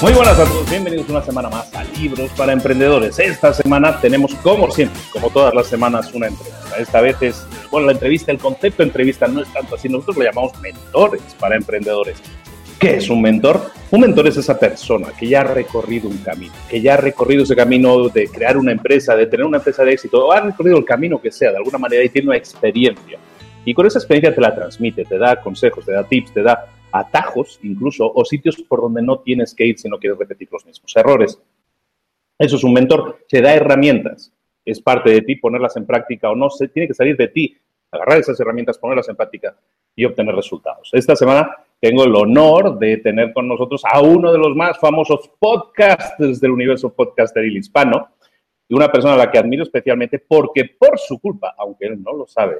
Muy buenas a todos, bienvenidos una semana más a Libros para Emprendedores. Esta semana tenemos, como siempre, como todas las semanas, una entrevista. Esta vez es, bueno, la entrevista, el concepto de entrevista no es tanto así, nosotros lo llamamos mentores para emprendedores. ¿Qué es un mentor? Un mentor es esa persona que ya ha recorrido un camino, que ya ha recorrido ese camino de crear una empresa, de tener una empresa de éxito, o ha recorrido el camino que sea, de alguna manera, y tiene una experiencia. Y con esa experiencia te la transmite, te da consejos, te da tips, te da atajos incluso o sitios por donde no tienes que ir si no quieres repetir los mismos errores. Eso es un mentor, te da herramientas, es parte de ti ponerlas en práctica o no, se, tiene que salir de ti, agarrar esas herramientas, ponerlas en práctica y obtener resultados. Esta semana tengo el honor de tener con nosotros a uno de los más famosos podcasters del universo podcasteril hispano, y una persona a la que admiro especialmente porque por su culpa, aunque él no lo sabe,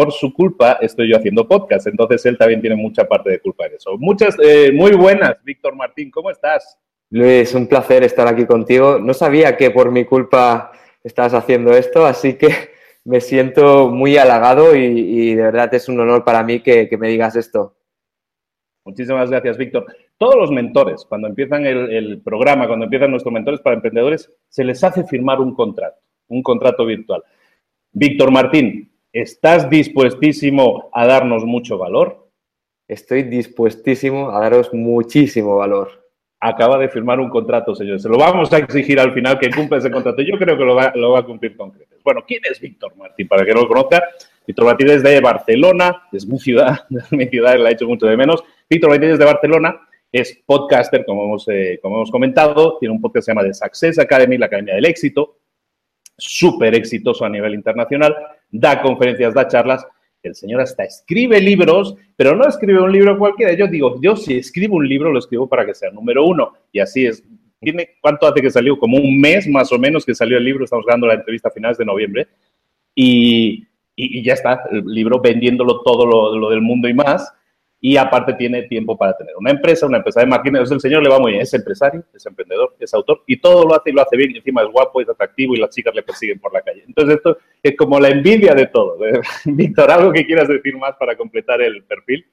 por su culpa estoy yo haciendo podcast. Entonces él también tiene mucha parte de culpa en eso. Muchas, eh, muy buenas, Víctor Martín, ¿cómo estás? Luis, un placer estar aquí contigo. No sabía que por mi culpa estás haciendo esto, así que me siento muy halagado y, de verdad es un honor para mí que, me digas esto. Muchísimas gracias, Víctor. Todos los mentores, cuando empiezan el, el, programa, cuando empiezan nuestros mentores para emprendedores, se les hace firmar un contrato, un contrato virtual. Víctor Martín, ¿Estás dispuestísimo a darnos mucho valor? Estoy dispuestísimo a daros muchísimo valor. Acaba de firmar un contrato, señor. Se lo vamos a exigir al final que cumpla ese contrato. Yo creo que lo va, a cumplir con creces. Bueno, ¿quién es Víctor Martín? Para que no lo conozca, Víctor Martín es de Barcelona, es mi ciudad, mi ciudad la he hecho mucho de menos. Víctor Martín es de Barcelona, es podcaster, como hemos, eh, como hemos comentado, tiene un podcast que se llama The Success Academy, la Academia del Éxito, súper exitoso a nivel internacional, da conferencias, da charlas. El señor hasta escribe libros, pero no escribe un libro cualquiera. Yo digo, yo si escribo un libro, lo escribo para que sea número uno. Y así es. ¿Tiene, ¿Cuánto hace que salió? Como un mes más o menos que salió el libro. Estamos grabando la entrevista a finales de noviembre. Y, y, ya está, el libro vendiéndolo todo lo, lo del mundo y más y aparte tiene tiempo para tener una empresa, una empresa de máquinas. El señor le va muy bien, es empresario, es emprendedor, es autor y todo lo hace y lo hace bien. Y encima es guapo, es atractivo y las chicas le persiguen por la calle. Entonces, esto es como la envidia de todo. Víctor, ¿algo que quieras decir más para completar el perfil?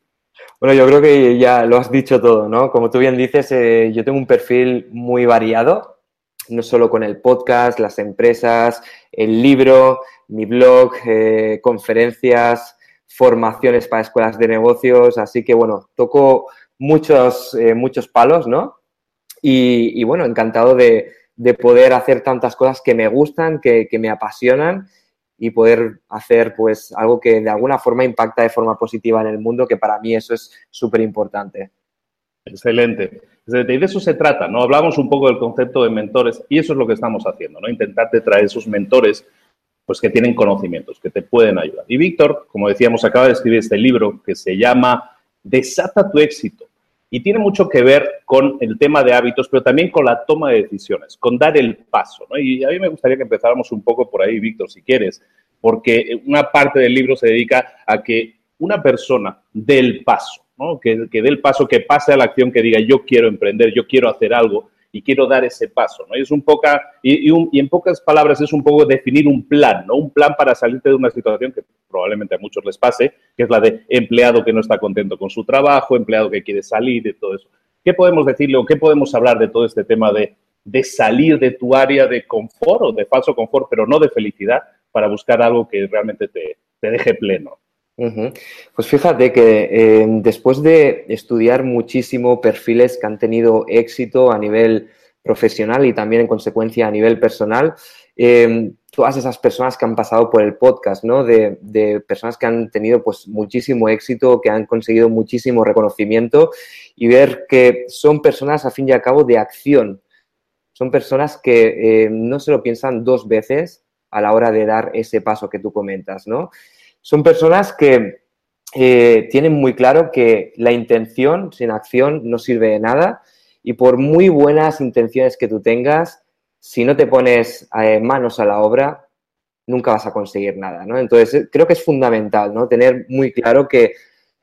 Bueno, yo creo que ya lo has dicho todo, ¿no? Como tú bien dices, eh, yo tengo un perfil muy variado, no solo con el podcast, las empresas, el libro, mi blog, eh, conferencias, formaciones para escuelas de negocios, así que bueno, toco muchos, eh, muchos palos, ¿no? Y, bueno, encantado de, poder hacer tantas cosas que me gustan, que, me apasionan y poder hacer pues algo que de alguna forma impacta de forma positiva en el mundo, que para mí eso es súper importante. Excelente. De eso se trata, ¿no? Hablamos un poco del concepto de mentores y eso es lo que estamos haciendo, ¿no? Intentar traer esos mentores pues que tienen conocimientos, que te pueden ayudar. Y Víctor, como decíamos, acaba de escribir este libro que se llama Desata tu éxito. Y tiene mucho que ver con el tema de hábitos, pero también con la toma de decisiones, con dar el paso. ¿no? Y a mí me gustaría que empezáramos un poco por ahí, Víctor, si quieres, porque una parte del libro se dedica a que una persona dé el paso, ¿no? que, que dé el paso, que pase a la acción, que diga yo quiero emprender, yo quiero hacer algo y quiero dar ese paso, ¿no? Y es un poco, y, y, en pocas palabras es un poco definir un plan, ¿no? Un plan para salirte de una situación que probablemente a muchos les pase, que es la de empleado que no está contento con su trabajo, empleado que quiere salir, de todo eso. ¿Qué podemos decirle o qué podemos hablar de todo este tema de, de salir de tu área de confort o de falso confort, pero no de felicidad, para buscar algo que realmente te, te deje pleno? Pues fíjate que eh, después de estudiar muchísimo perfiles que han tenido éxito a nivel profesional y también en consecuencia a nivel personal, em, todas esas personas que han pasado por el podcast, ¿no? De, personas que han tenido pues muchísimo éxito, que han conseguido muchísimo reconocimiento y ver que son personas a fin y al cabo de acción. Son personas que eh, no se lo piensan dos veces a la hora de dar ese paso que tú comentas, ¿no? Son personas que eh, tienen muy claro que la intención sin acción no sirve de nada y por muy buenas intenciones que tú tengas, si no te pones eh, manos a la obra, nunca vas a conseguir nada, ¿no? Entonces, eh, creo que es fundamental, ¿no? Tener muy claro que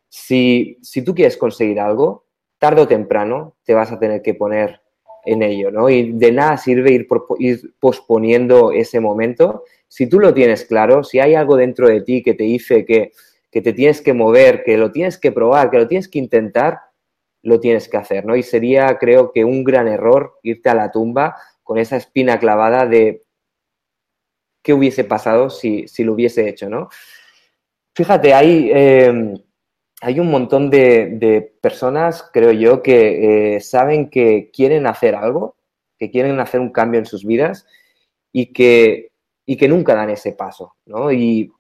si, si tú quieres conseguir algo, tarde o temprano te vas a tener que poner en ello, ¿no? Y de nada sirve ir, ir posponiendo ese momento si tú lo tienes claro, si hay algo dentro de ti que te dice que, te tienes que mover, que lo tienes que probar, que lo tienes que intentar, lo tienes que hacer, ¿no? Y sería, creo que, un gran error irte a la tumba con esa espina clavada de qué hubiese pasado si, lo hubiese hecho, ¿no? Fíjate, hay, em, hay un montón de, personas, creo yo, que eh, saben que quieren hacer algo, que quieren hacer un cambio en sus vidas y que y que nunca dan ese paso, ¿no? Y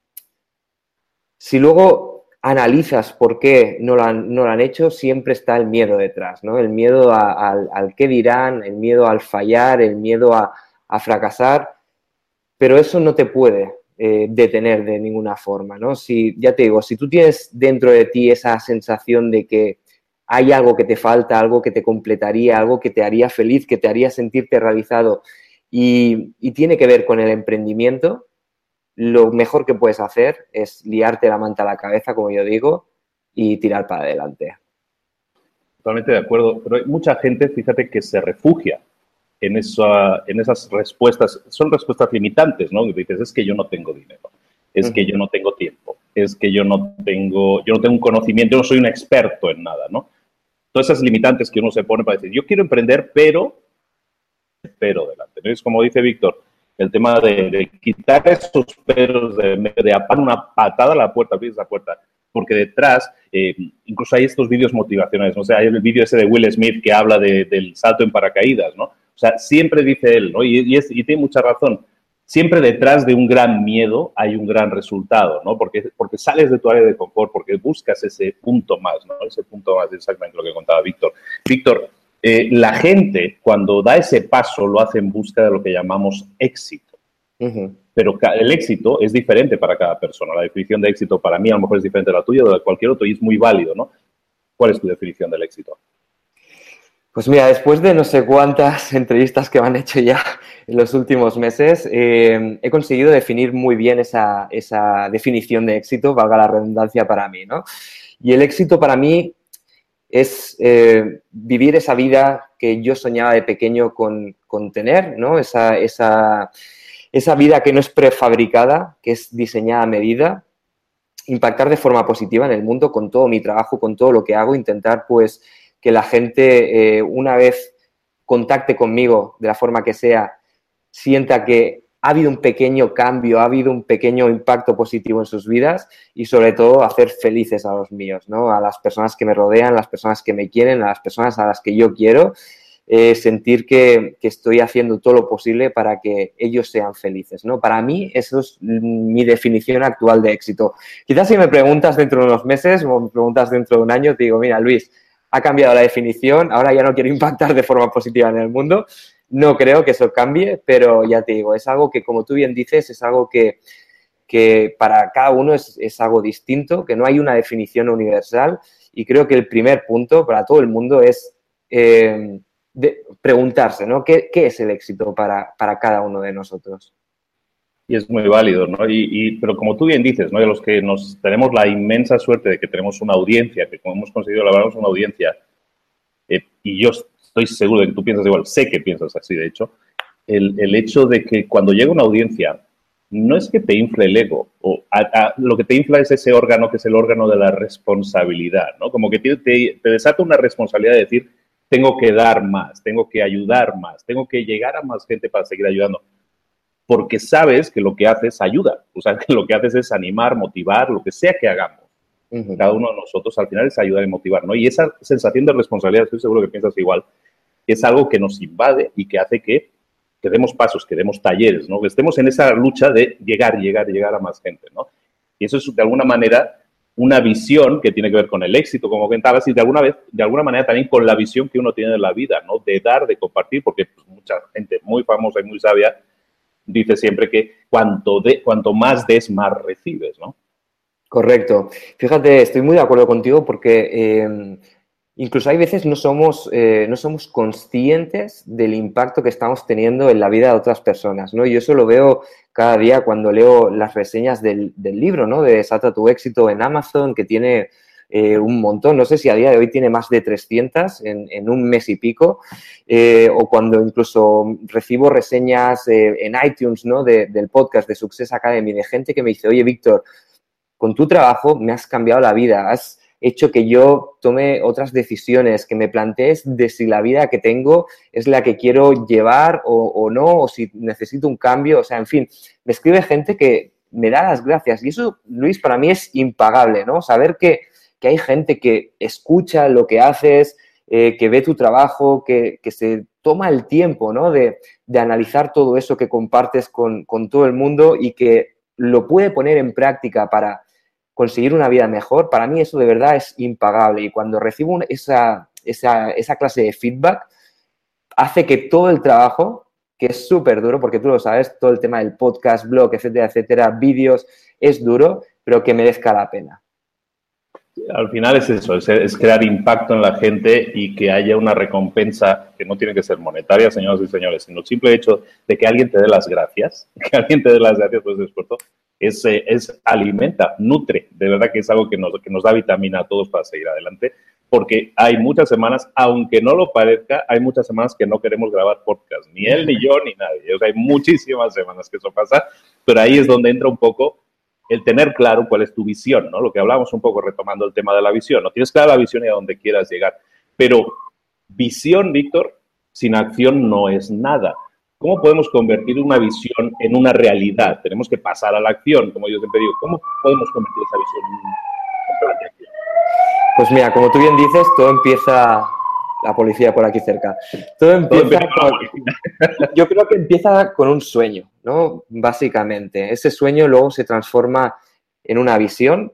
si luego analizas por qué no lo han, no lo han hecho, siempre está el miedo detrás, ¿no? El miedo al, qué dirán, el miedo al fallar, el miedo a, fracasar, pero eso no te puede eh, detener de ninguna forma, ¿no? Si, ya te digo, si tú tienes dentro de ti esa sensación de que hay algo que te falta, algo que te completaría, algo que te haría feliz, que te haría sentirte realizado y, tiene que ver con el emprendimiento. Lo mejor que puedes hacer es liarte la manta a la cabeza, como yo digo, y tirar para adelante. Totalmente de acuerdo, pero hay mucha gente, fíjate, que se refugia en, esa, en esas respuestas. Son respuestas limitantes, ¿no? Dices, es que yo no tengo dinero, es que yo no tengo tiempo, es que yo no tengo, yo no tengo un conocimiento, yo no soy un experto en nada, ¿no? Todas esas limitantes que uno se pone para decir, yo quiero emprender, pero pero delante. Es como dice Víctor, el tema de, quitar esos peros, de, de una patada a la puerta, abrir esa puerta, porque detrás, eh, incluso hay estos vídeos motivacionales, ¿no? o sea, hay el vídeo ese de Will Smith que habla del salto en paracaídas, ¿no? O sea, siempre dice él, ¿no? Y, y, tiene mucha razón, siempre detrás de un gran miedo hay un gran resultado, ¿no? Porque, porque sales de tu área de confort, porque buscas ese punto más, ¿no? Ese punto más, exactamente lo que contaba Víctor. Víctor, eh, la gente cuando da ese paso lo hace en busca de lo que llamamos éxito. Pero el éxito es diferente para cada persona. La definición de éxito para mí a lo mejor es diferente de la tuya o de cualquier otro y es muy válido, ¿no? ¿Cuál es tu definición del éxito? Pues mira, después de no sé cuántas entrevistas que me han hecho ya en los últimos meses, eh, he conseguido definir muy bien esa, esa, definición de éxito, valga la redundancia para mí, ¿no? Y el éxito para mí es eh, vivir esa vida que yo soñaba de pequeño con, tener, ¿no? Esa, esa, esa, vida que no es prefabricada, que es diseñada a medida, impactar de forma positiva en el mundo con todo mi trabajo, con todo lo que hago, intentar pues que la gente eh, una vez contacte conmigo de la forma que sea, sienta que ha habido un pequeño cambio, ha habido un pequeño impacto positivo en sus vidas y sobre todo hacer felices a los míos, ¿no? A las personas que me rodean, las personas que me quieren, a las personas a las que yo quiero, eh, sentir que, estoy haciendo todo lo posible para que ellos sean felices, ¿no? Para mí eso es mi definición actual de éxito. Quizás si me preguntas dentro de unos meses o me preguntas dentro de un año, te digo, mira Luis, ha cambiado la definición, ahora ya no quiero impactar de forma positiva en el mundo. No creo que eso cambie, pero ya te digo, es algo que, como tú bien dices, es algo que, que para cada uno es, es, algo distinto, que no hay una definición universal. Y creo que el primer punto para todo el mundo es eh, preguntarse, ¿no? ¿Qué, ¿Qué, es el éxito para, para cada uno de nosotros? Y es muy válido, ¿no? Y, y, pero como tú bien dices, ¿no? De los que nos tenemos la inmensa suerte de que tenemos una audiencia, que como hemos conseguido elaborarnos una audiencia, eh, y yo estoy seguro de que tú piensas igual, sé que piensas así, de hecho, el, el hecho de que cuando llega una audiencia, no es que te infle el ego, o a, a, lo que te infla es ese órgano que es el órgano de la responsabilidad, ¿no? Como que te, te, te desata una responsabilidad de decir, tengo que dar más, tengo que ayudar más, tengo que llegar a más gente para seguir ayudando porque sabes que lo que haces ayuda, o sea, que lo que haces es animar, motivar, lo que sea que hagamos. Uh -huh. Cada uno de nosotros al final es ayudar y motivar, ¿no? Y esa sensación de responsabilidad, estoy seguro que piensas igual, es algo que nos invade y que hace que, que demos pasos, que demos talleres, ¿no? Que estemos en esa lucha de llegar, llegar, llegar a más gente, ¿no? Y eso es de alguna manera una visión que tiene que ver con el éxito, como comentabas, y de alguna vez, de alguna manera también con la visión que uno tiene de la vida, ¿no? De dar, de compartir, porque pues, mucha gente muy famosa y muy sabia dice siempre que cuanto, de, cuanto más des, más recibes, ¿no? Correcto. Fíjate, estoy muy de acuerdo contigo porque eh, incluso hay veces no somos, eh, no somos conscientes del impacto que estamos teniendo en la vida de otras personas, ¿no? Yo eso lo veo cada día cuando leo las reseñas del, libro, ¿no? De Sata tu éxito en Amazon, que tiene eh, un montón, no sé si a día de hoy tiene más de 300 en, un mes y pico, eh, o cuando incluso recibo reseñas en iTunes ¿no? De, del podcast de Success Academy de gente que me dice, oye Víctor, con tu trabajo me has cambiado la vida, has hecho que yo tome otras decisiones, que me plantees de si la vida que tengo es la que quiero llevar o, no, o si necesito un cambio, o sea, en fin, me escribe gente que me da las gracias y eso, Luis, para mí es impagable, ¿no? Saber que que hay gente que escucha lo que haces, eh, que ve tu trabajo, que, que, se toma el tiempo ¿no? de, de analizar todo eso que compartes con, con, todo el mundo y que lo puede poner en práctica para conseguir una vida mejor, para mí eso de verdad es impagable. Y cuando recibo esa, esa, esa clase de feedback, hace que todo el trabajo, que es súper duro, porque tú lo sabes, todo el tema del podcast, blog, etcétera, etcétera, vídeos, es duro, pero que merezca la pena al final es eso, es, crear impacto en la gente y que haya una recompensa que no tiene que ser monetaria, señoras y señores, sino el simple hecho de que alguien te dé las gracias, que alguien te dé las gracias por ese esfuerzo, es, es alimenta, nutre, de verdad que es algo que nos, que nos da vitamina a todos para seguir adelante, porque hay muchas semanas, aunque no lo parezca, hay muchas semanas que no queremos grabar podcast, ni él, ni yo, ni nadie, o sea, hay muchísimas semanas que eso pasa, pero ahí es donde entra un poco el tener claro cuál es tu visión, ¿no? Lo que hablamos un poco retomando el tema de la visión, ¿no? Tienes clara la visión y a dónde quieras llegar. Pero visión, Víctor, sin acción no es nada. ¿Cómo podemos convertir una visión en una realidad? Tenemos que pasar a la acción, como yo siempre digo. ¿Cómo podemos convertir esa visión en un plan de acción? Pues mira, como tú bien dices, todo empieza la policía por aquí cerca. Todo empieza con, yo creo que empieza con un sueño, ¿no? Básicamente. Ese sueño luego se transforma en una visión,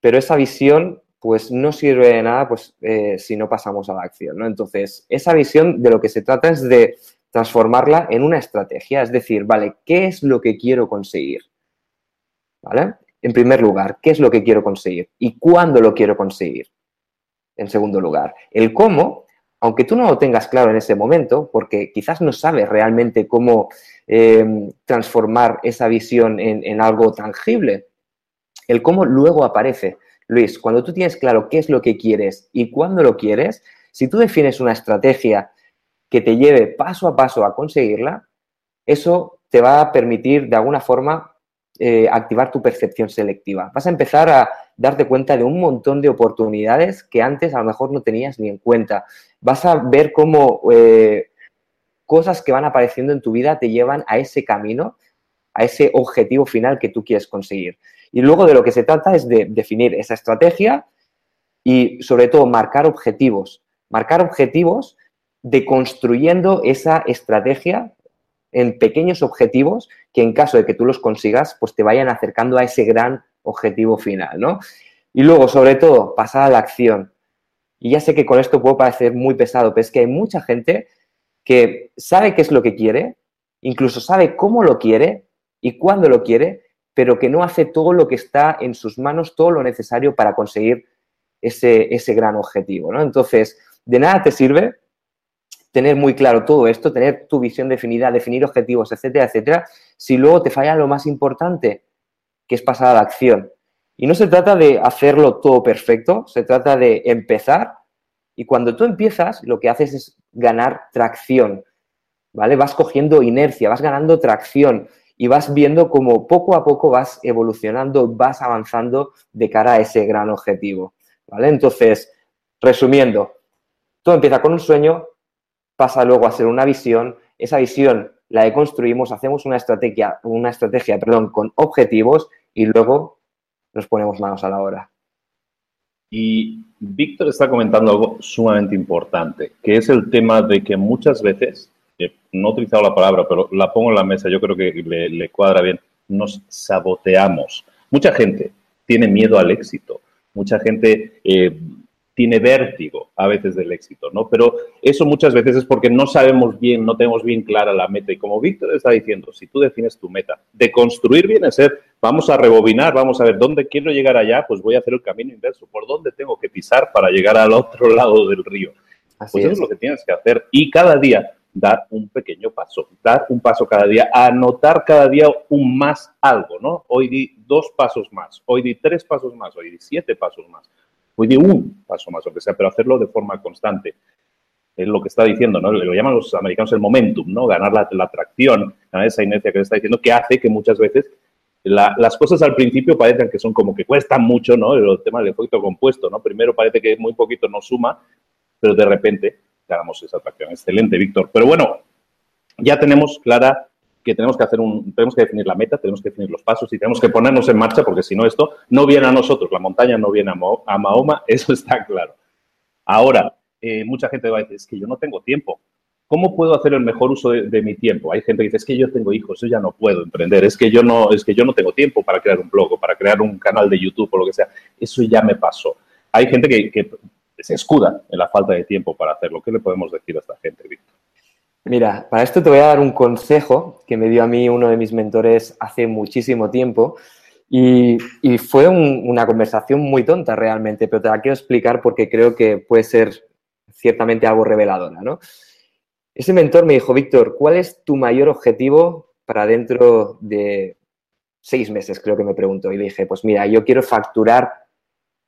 pero esa visión pues no sirve de nada pues, eh, si no pasamos a la acción, ¿no? Entonces, esa visión de lo que se trata es de transformarla en una estrategia, es decir, vale, ¿qué es lo que quiero conseguir? ¿Vale? En primer lugar, ¿qué es lo que quiero conseguir? ¿Y cuándo lo quiero conseguir? En segundo lugar, el cómo aunque tú no lo tengas claro en ese momento, porque quizás no sabes realmente cómo eh, transformar esa visión en, en, algo tangible, el cómo luego aparece. Luis, cuando tú tienes claro qué es lo que quieres y cuándo lo quieres, si tú defines una estrategia que te lleve paso a paso a conseguirla, eso te va a permitir de alguna forma eh, activar tu percepción selectiva. Vas a empezar a darte cuenta de un montón de oportunidades que antes a lo mejor no tenías ni en cuenta. Vas a ver cómo eh, cosas que van apareciendo en tu vida te llevan a ese camino, a ese objetivo final que tú quieres conseguir. Y luego de lo que se trata es de definir esa estrategia y sobre todo marcar objetivos. Marcar objetivos de construyendo esa estrategia en pequeños objetivos que en caso de que tú los consigas, pues te vayan acercando a ese gran objetivo final, ¿no? Y luego, sobre todo, pasar a la acción. Y ya sé que con esto puedo parecer muy pesado, pero es que hay mucha gente que sabe qué es lo que quiere, incluso sabe cómo lo quiere y cuándo lo quiere, pero que no hace todo lo que está en sus manos, todo lo necesario para conseguir ese, ese gran objetivo. ¿no? Entonces, de nada te sirve tener muy claro todo esto, tener tu visión definida, definir objetivos, etcétera, etcétera, si luego te falla lo más importante, que es pasar a la acción. Y no se trata de hacerlo todo perfecto, se trata de empezar y cuando tú empiezas lo que haces es ganar tracción, ¿vale? Vas cogiendo inercia, vas ganando tracción y vas viendo cómo poco a poco vas evolucionando, vas avanzando de cara a ese gran objetivo, ¿vale? Entonces, resumiendo, todo empieza con un sueño, pasa luego a ser una visión, esa visión la deconstruimos, hacemos una estrategia, una estrategia, perdón, con objetivos y luego nos ponemos manos a la obra. Y Víctor está comentando algo sumamente importante, que es el tema de que muchas veces, no he utilizado la palabra, pero la pongo en la mesa, yo creo que le, cuadra bien, nos saboteamos. Mucha gente tiene miedo al éxito, mucha gente eh, tiene vértigo a veces del éxito, ¿no? Pero eso muchas veces es porque no sabemos bien, no tenemos bien clara la meta. Y como Víctor está diciendo, si tú defines tu meta, de construir viene a ser, vamos a rebobinar, vamos a ver dónde quiero llegar allá, pues voy a hacer el camino inverso, por dónde tengo que pisar para llegar al otro lado del río. pues eso es lo que tienes que hacer. Y cada día dar un pequeño paso, dar un paso cada día, anotar cada día un más algo, ¿no? Hoy di dos pasos más, hoy di tres pasos más, hoy di siete pasos más Hoy de un paso más, o que sea, pero hacerlo de forma constante. Es lo que está diciendo, ¿no? Lo llaman los americanos el momentum, ¿no? Ganar la, atracción, esa inercia que está diciendo, que hace que muchas veces las cosas al principio parecen que son como que cuestan mucho, ¿no? El tema del efecto compuesto, ¿no? Primero parece que muy poquito nos suma, pero de repente ganamos esa atracción. Excelente, Víctor. Pero bueno, ya tenemos clara que tenemos que hacer un, tenemos que definir la meta, tenemos que definir los pasos y tenemos que ponernos en marcha porque si no esto no viene a nosotros, la montaña no viene a, Mahoma, eso está claro. Ahora, eh, mucha gente va a decir, es que yo no tengo tiempo. ¿Cómo puedo hacer el mejor uso de, mi tiempo? Hay gente que dice, es que yo tengo hijos, yo ya no puedo emprender, es que yo no, es que yo no tengo tiempo para crear un blog o para crear un canal de YouTube o lo que sea. Eso ya me pasó. Hay gente que, que se escuda en la falta de tiempo para hacerlo. ¿Qué le podemos decir a esta gente, Víctor? Mira, para esto te voy a dar un consejo que me dio a mí uno de mis mentores hace muchísimo tiempo y, fue una conversación muy tonta realmente, pero te la quiero explicar porque creo que puede ser ciertamente algo reveladora, ¿no? Ese mentor me dijo, Víctor, ¿cuál es tu mayor objetivo para dentro de seis meses? Creo que me preguntó. Y le dije, pues mira, yo quiero facturar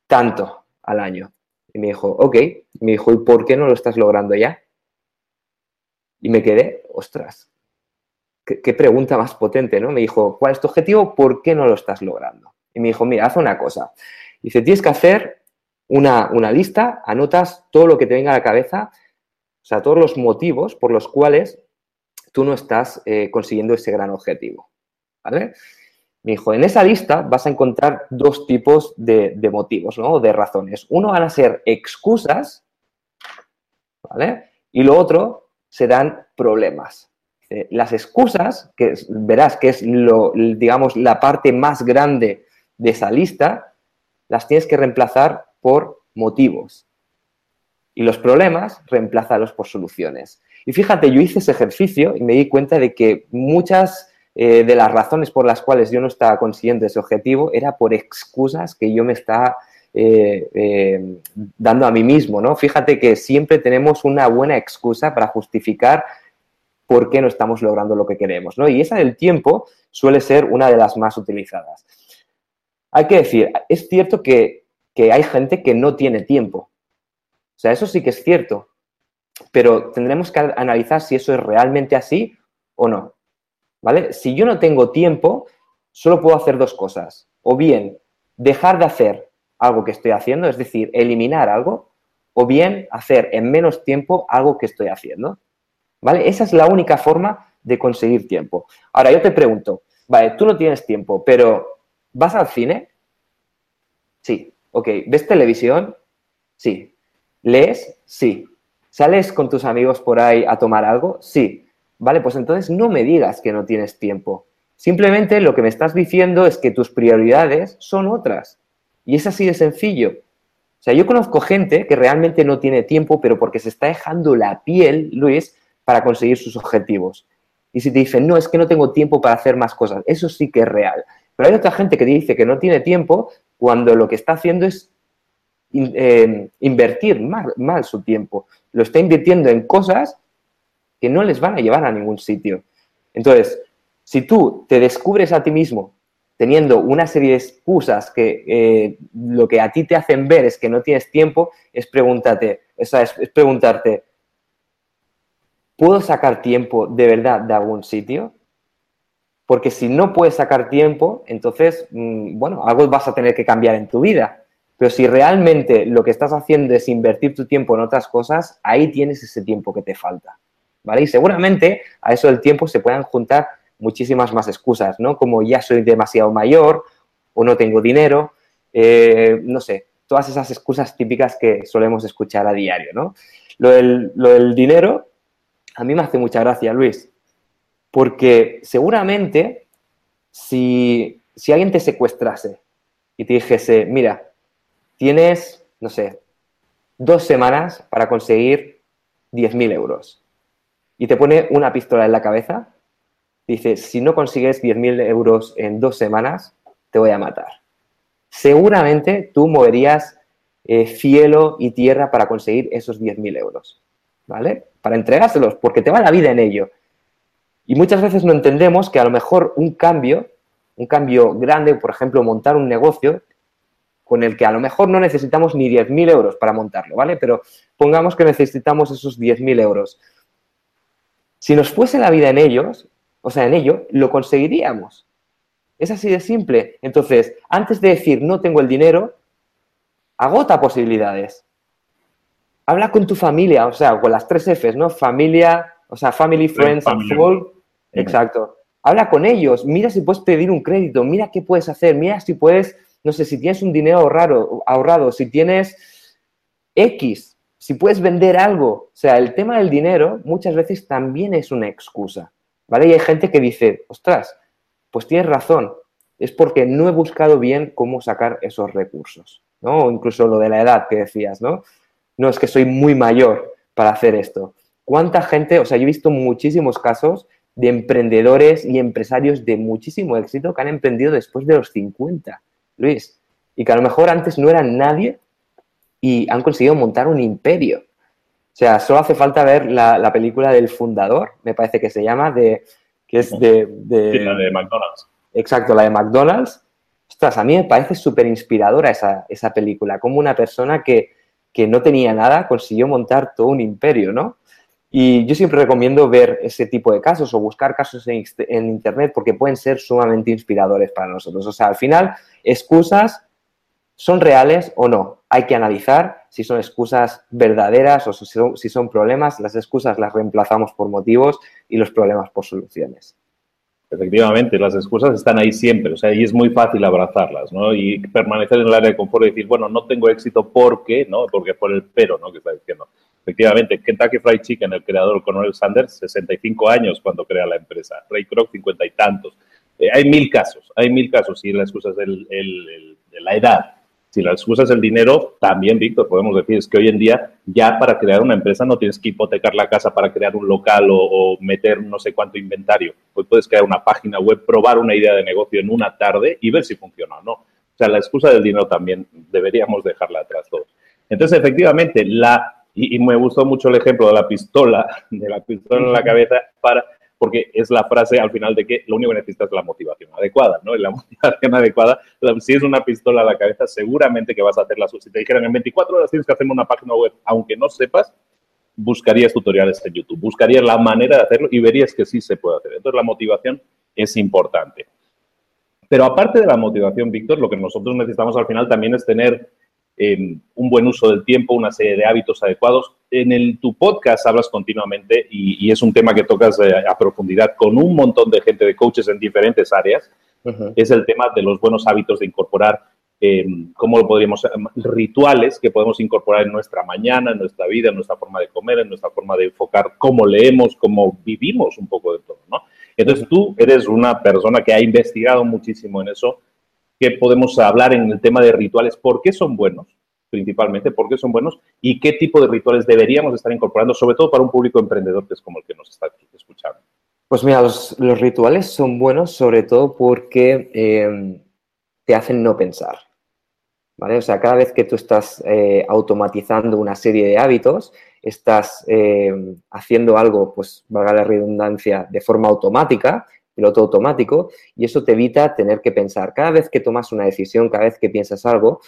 tanto al año. Y me dijo, ok. Y me dijo, ¿y por qué no lo estás logrando ya? Y me quedé, ostras, qué, pregunta más potente, ¿no? Me dijo, ¿cuál es tu objetivo? ¿Por qué no lo estás logrando? Y me dijo, mira, haz una cosa. Dice, tienes que hacer una, lista, anotas todo lo que te venga a la cabeza, o sea, todos los motivos por los cuales tú no estás eh, consiguiendo ese gran objetivo. ¿Vale? Me dijo, en esa lista vas a encontrar dos tipos de, de motivos, ¿no? De razones. Uno van a ser excusas, ¿vale? Y lo otro serán problemas. Las excusas, que verás que es lo, digamos, la parte más grande de esa lista, las tienes que reemplazar por motivos. Y los problemas, reemplázalos por soluciones. Y fíjate, yo hice ese ejercicio y me di cuenta de que muchas eh, de las razones por las cuales yo no estaba consiguiendo ese objetivo era por excusas que yo me estaba eh, eh, dando a mí mismo, ¿no? Fíjate que siempre tenemos una buena excusa para justificar por qué no estamos logrando lo que queremos, ¿no? Y esa del tiempo suele ser una de las más utilizadas. Hay que decir, es cierto que, que hay gente que no tiene tiempo. O sea, eso sí que es cierto. Pero tendremos que analizar si eso es realmente así o no. ¿Vale? Si yo no tengo tiempo, solo puedo hacer dos cosas. O bien dejar de hacer algo que estoy haciendo, es decir, eliminar algo, o bien hacer en menos tiempo algo que estoy haciendo. ¿Vale? Esa es la única forma de conseguir tiempo. Ahora, yo te pregunto, vale, tú no tienes tiempo, pero ¿vas al cine? Sí. Ok. ¿Ves televisión? Sí. ¿Lees? Sí. ¿Sales con tus amigos por ahí a tomar algo? Sí. Vale, pues entonces no me digas que no tienes tiempo. Simplemente lo que me estás diciendo es que tus prioridades son otras. Y es así de sencillo. O sea, yo conozco gente que realmente no tiene tiempo, pero porque se está dejando la piel, Luis, para conseguir sus objetivos. Y si te dicen, no, es que no tengo tiempo para hacer más cosas, eso sí que es real. Pero hay otra gente que dice que no tiene tiempo cuando lo que está haciendo es eh, invertir mal, su tiempo. Lo está invirtiendo en cosas que no les van a llevar a ningún sitio. Entonces, si tú te descubres a ti mismo teniendo una serie de excusas que eh, lo que a ti te hacen ver es que no tienes tiempo, es preguntarte, es, es preguntarte, ¿puedo sacar tiempo de verdad de algún sitio? Porque si no puedes sacar tiempo, entonces, mm, bueno, algo vas a tener que cambiar en tu vida. Pero si realmente lo que estás haciendo es invertir tu tiempo en otras cosas, ahí tienes ese tiempo que te falta. ¿Vale? Y seguramente a eso del tiempo se puedan juntar muchísimas más excusas, ¿no? Como ya soy demasiado mayor o no tengo dinero, eh, no sé, todas esas excusas típicas que solemos escuchar a diario, ¿no? Lo del, dinero, a mí me hace mucha gracia, Luis, porque seguramente si, alguien te secuestrase y te dijese, mira, tienes, no sé, dos semanas para conseguir 10.000 euros y te pone una pistola en la cabeza, dice, si no consigues 10.000 euros en dos semanas, te voy a matar. Seguramente tú moverías eh, cielo y tierra para conseguir esos 10.000 euros, ¿vale? Para entregárselos, porque te va la vida en ello. Y muchas veces no entendemos que a lo mejor un cambio, un cambio grande, por ejemplo, montar un negocio con el que a lo mejor no necesitamos ni 10.000 euros para montarlo, ¿vale? Pero pongamos que necesitamos esos 10.000 euros. Si nos fuese la vida en ellos, o sea, en ello, lo conseguiríamos. Es así de simple. Entonces, antes de decir no tengo el dinero, agota posibilidades. Habla con tu familia, o sea, con las tres Fs, ¿no? Familia, o sea, family, friends and. Exacto. Habla con ellos, mira si puedes pedir un crédito, mira qué puedes hacer, mira si puedes, no sé, si tienes un dinero ahorrado, ahorrado si tienes X, si puedes vender algo. O sea, el tema del dinero muchas veces también es una excusa, ¿vale? Y hay gente que dice, ostras, pues tienes razón, es porque no he buscado bien cómo sacar esos recursos, ¿no? O incluso lo de la edad que decías, ¿no? No es que soy muy mayor para hacer esto. ¿Cuánta gente, o sea, yo he visto muchísimos casos de emprendedores y empresarios de muchísimo éxito que han emprendido después de los 50, Luis, y que a lo mejor antes no eran nadie y han conseguido montar un imperio. O sea, solo hace falta ver la, película del fundador, me parece que se llama, de, que es de... de la de McDonald's. Exacto, la de McDonald's. Ostras, a mí me parece súper inspiradora esa, esa, película, como una persona que, que no tenía nada consiguió montar todo un imperio, ¿no? Y yo siempre recomiendo ver ese tipo de casos o buscar casos en, Internet porque pueden ser sumamente inspiradores para nosotros. O sea, al final, excusas son reales o no. Hay que analizar si son excusas verdaderas o si son, problemas. Las excusas las reemplazamos por motivos y los problemas por soluciones. Efectivamente, las excusas están ahí siempre, o sea, y es muy fácil abrazarlas, ¿no? Y permanecer en el área de confort y decir, bueno, no tengo éxito porque, ¿no? Porque por el pero, ¿no? Que está diciendo. Efectivamente, Kentucky Fried Chicken, el creador Colonel Sanders, 65 años cuando crea la empresa. Ray Kroc, 50 y tantos. Eh, hay mil casos, hay mil casos. Si la excusa es la edad, si la excusa es el dinero, también, Víctor, podemos decir es que hoy en día ya para crear una empresa no tienes que hipotecar la casa para crear un local o, o meter no sé cuánto inventario. Hoy puedes crear una página web, probar una idea de negocio en una tarde y ver si funciona o no. O sea, la excusa del dinero también deberíamos dejarla atrás todos. Entonces, efectivamente, la y, me gustó mucho el ejemplo de la pistola, de la pistola en la cabeza, para, porque es la frase al final de que lo único que necesitas es la motivación adecuada, ¿no? Y la motivación adecuada, si es una pistola a la cabeza, seguramente que vas a hacerla. Si te dijeran en 24 horas tienes que hacer una página web, aunque no sepas, buscarías tutoriales en YouTube, buscarías la manera de hacerlo y verías que sí se puede hacer. Entonces, la motivación es importante. Pero aparte de la motivación, Víctor, lo que nosotros necesitamos al final también es tener un buen uso del tiempo, una serie de hábitos adecuados. En el, tu podcast hablas continuamente y, es un tema que tocas eh, a profundidad con un montón de gente, de coaches en diferentes áreas. Es el tema de los buenos hábitos de incorporar, eh, ¿cómo lo podríamos Rituales que podemos incorporar en nuestra mañana, en nuestra vida, en nuestra forma de comer, en nuestra forma de enfocar cómo leemos, cómo vivimos un poco de todo, ¿no? Entonces tú eres una persona que ha investigado muchísimo en eso, que podemos hablar en el tema de rituales, por qué son buenos, principalmente, por qué son buenos y qué tipo de rituales deberíamos estar incorporando, sobre todo para un público emprendedor que es como el que nos está escuchando. Pues mira, los, rituales son buenos sobre todo porque eh, te hacen no pensar. ¿Vale? O sea, cada vez que tú estás eh, automatizando una serie de hábitos, estás eh, haciendo algo, pues valga la redundancia, de forma automática, piloto automático, y eso te evita tener que pensar. Cada vez que tomas una decisión, cada vez que piensas algo,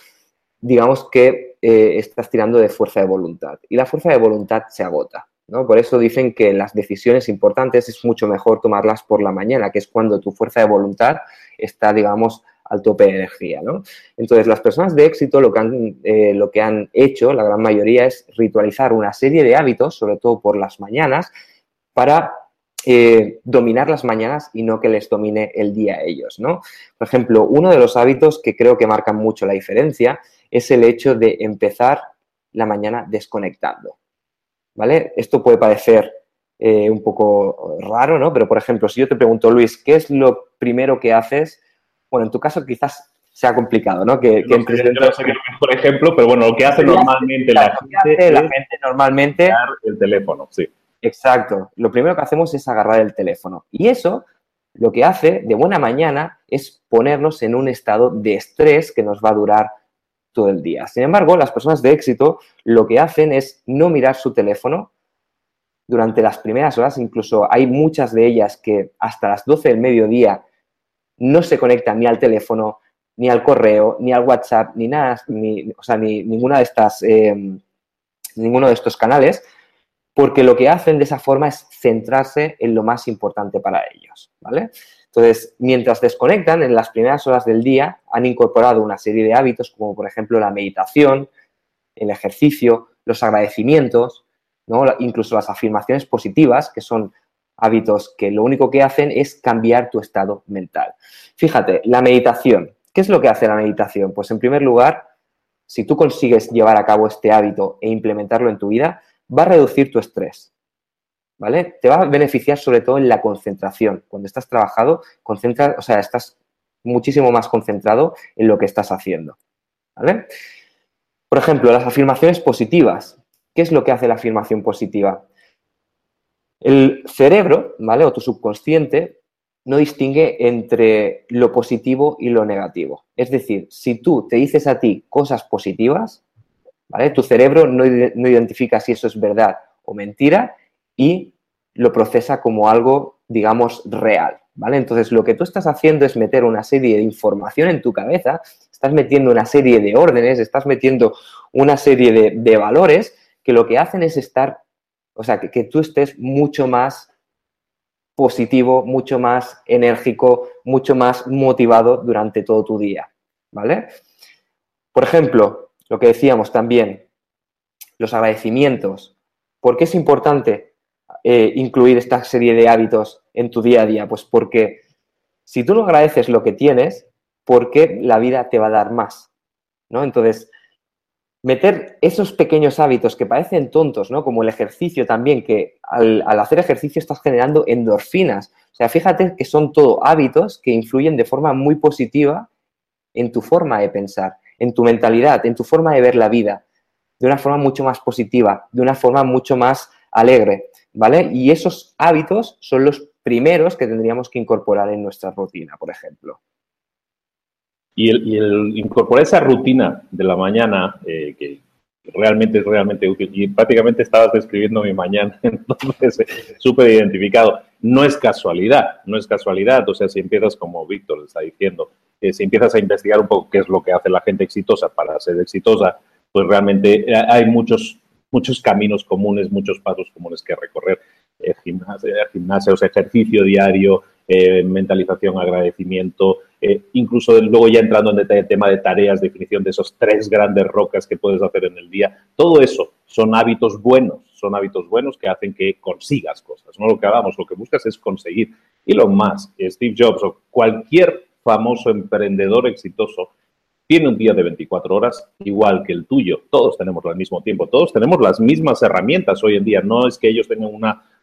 digamos que eh, estás tirando de fuerza de voluntad. Y la fuerza de voluntad se agota. ¿no? Por eso dicen que las decisiones importantes es mucho mejor tomarlas por la mañana, que es cuando tu fuerza de voluntad está, digamos, al tope de energía. ¿no? Entonces, las personas de éxito lo que, han, eh, lo que han hecho, la gran mayoría, es ritualizar una serie de hábitos, sobre todo por las mañanas, para eh, dominar las mañanas y no que les domine el día a ellos, ¿no? Por ejemplo, uno de los hábitos que creo que marcan mucho la diferencia es el hecho de empezar la mañana desconectando, ¿vale? Esto puede parecer eh, un poco raro, ¿no? Pero, por ejemplo, si yo te pregunto, Luis, ¿qué es lo primero que haces? Bueno, en tu caso quizás sea complicado, ¿no? Que, no, ejemplo, pero bueno, lo que hace normalmente la gente, la gente normalmente el teléfono, sí. Exacto. Lo primero que hacemos es agarrar el teléfono. Y eso lo que hace de buena mañana es ponernos en un estado de estrés que nos va a durar todo el día. Sin embargo, las personas de éxito lo que hacen es no mirar su teléfono durante las primeras horas, incluso hay muchas de ellas que hasta las 12 del mediodía no se conectan ni al teléfono, ni al correo, ni al WhatsApp, ni nada, ni, o sea, ni ninguna de estas, eh, ninguno de estos canales, porque lo que hacen de esa forma es centrarse en lo más importante para ellos, ¿vale? Entonces, mientras desconectan, en las primeras horas del día han incorporado una serie de hábitos, como por ejemplo la meditación, el ejercicio, los agradecimientos, ¿no? incluso las afirmaciones positivas, que son hábitos que lo único que hacen es cambiar tu estado mental. Fíjate, la meditación. ¿Qué es lo que hace la meditación? Pues en primer lugar, si tú consigues llevar a cabo este hábito e implementarlo en tu vida, va a reducir tu estrés. ¿Vale? Te va a beneficiar sobre todo en la concentración. Cuando estás trabajado, concentra, o sea, estás muchísimo más concentrado en lo que estás haciendo. ¿Vale? Por ejemplo, las afirmaciones positivas. ¿Qué es lo que hace la afirmación positiva? El cerebro, ¿vale? O tu subconsciente no distingue entre lo positivo y lo negativo. Es decir, si tú te dices a ti cosas positivas, tu cerebro no, identifica si eso es verdad o mentira y lo procesa como algo, digamos, real, ¿vale? Entonces, lo que tú estás haciendo es meter una serie de información en tu cabeza, estás metiendo una serie de órdenes, estás metiendo una serie de, valores que lo que hacen es estar, o sea, que, que tú estés mucho más positivo, mucho más enérgico, mucho más motivado durante todo tu día, ¿vale? Por ejemplo, lo que decíamos también, los agradecimientos. ¿Por qué es importante eh, incluir esta serie de hábitos en tu día a día? Pues porque si tú no agradeces lo que tienes, ¿por qué la vida te va a dar más? ¿No? Entonces, meter esos pequeños hábitos que parecen tontos, ¿no? Como el ejercicio también, que al, al, hacer ejercicio estás generando endorfinas. O sea, fíjate que son todo hábitos que influyen de forma muy positiva en tu forma de pensar en tu mentalidad, en tu forma de ver la vida, de una forma mucho más positiva, de una forma mucho más alegre, ¿vale? Y esos hábitos son los primeros que tendríamos que incorporar en nuestra rutina, por ejemplo. Y el, incorporar esa rutina de la mañana, eh, que realmente es realmente útil, y prácticamente estabas describiendo mi mañana, entonces súper identificado. No es casualidad, no es casualidad, o sea, si empiezas como Víctor está diciendo, si empiezas a investigar un poco qué es lo que hace la gente exitosa para ser exitosa, pues realmente eh, hay muchos, muchos caminos comunes, muchos pasos comunes que recorrer. Eh, gimnasio, ejercicio diario, eh, mentalización, agradecimiento, incluso luego ya entrando en el tema de tareas, definición de esos tres grandes rocas que puedes hacer en el día. Todo eso son hábitos buenos, son hábitos buenos que hacen que consigas cosas. No lo que hagamos, lo que buscas es conseguir. Y lo más, Steve Jobs o cualquier famoso emprendedor exitoso tiene un día de 24 horas igual que el tuyo. Todos tenemos al mismo tiempo, todos tenemos las mismas herramientas hoy en día. No es que ellos tengan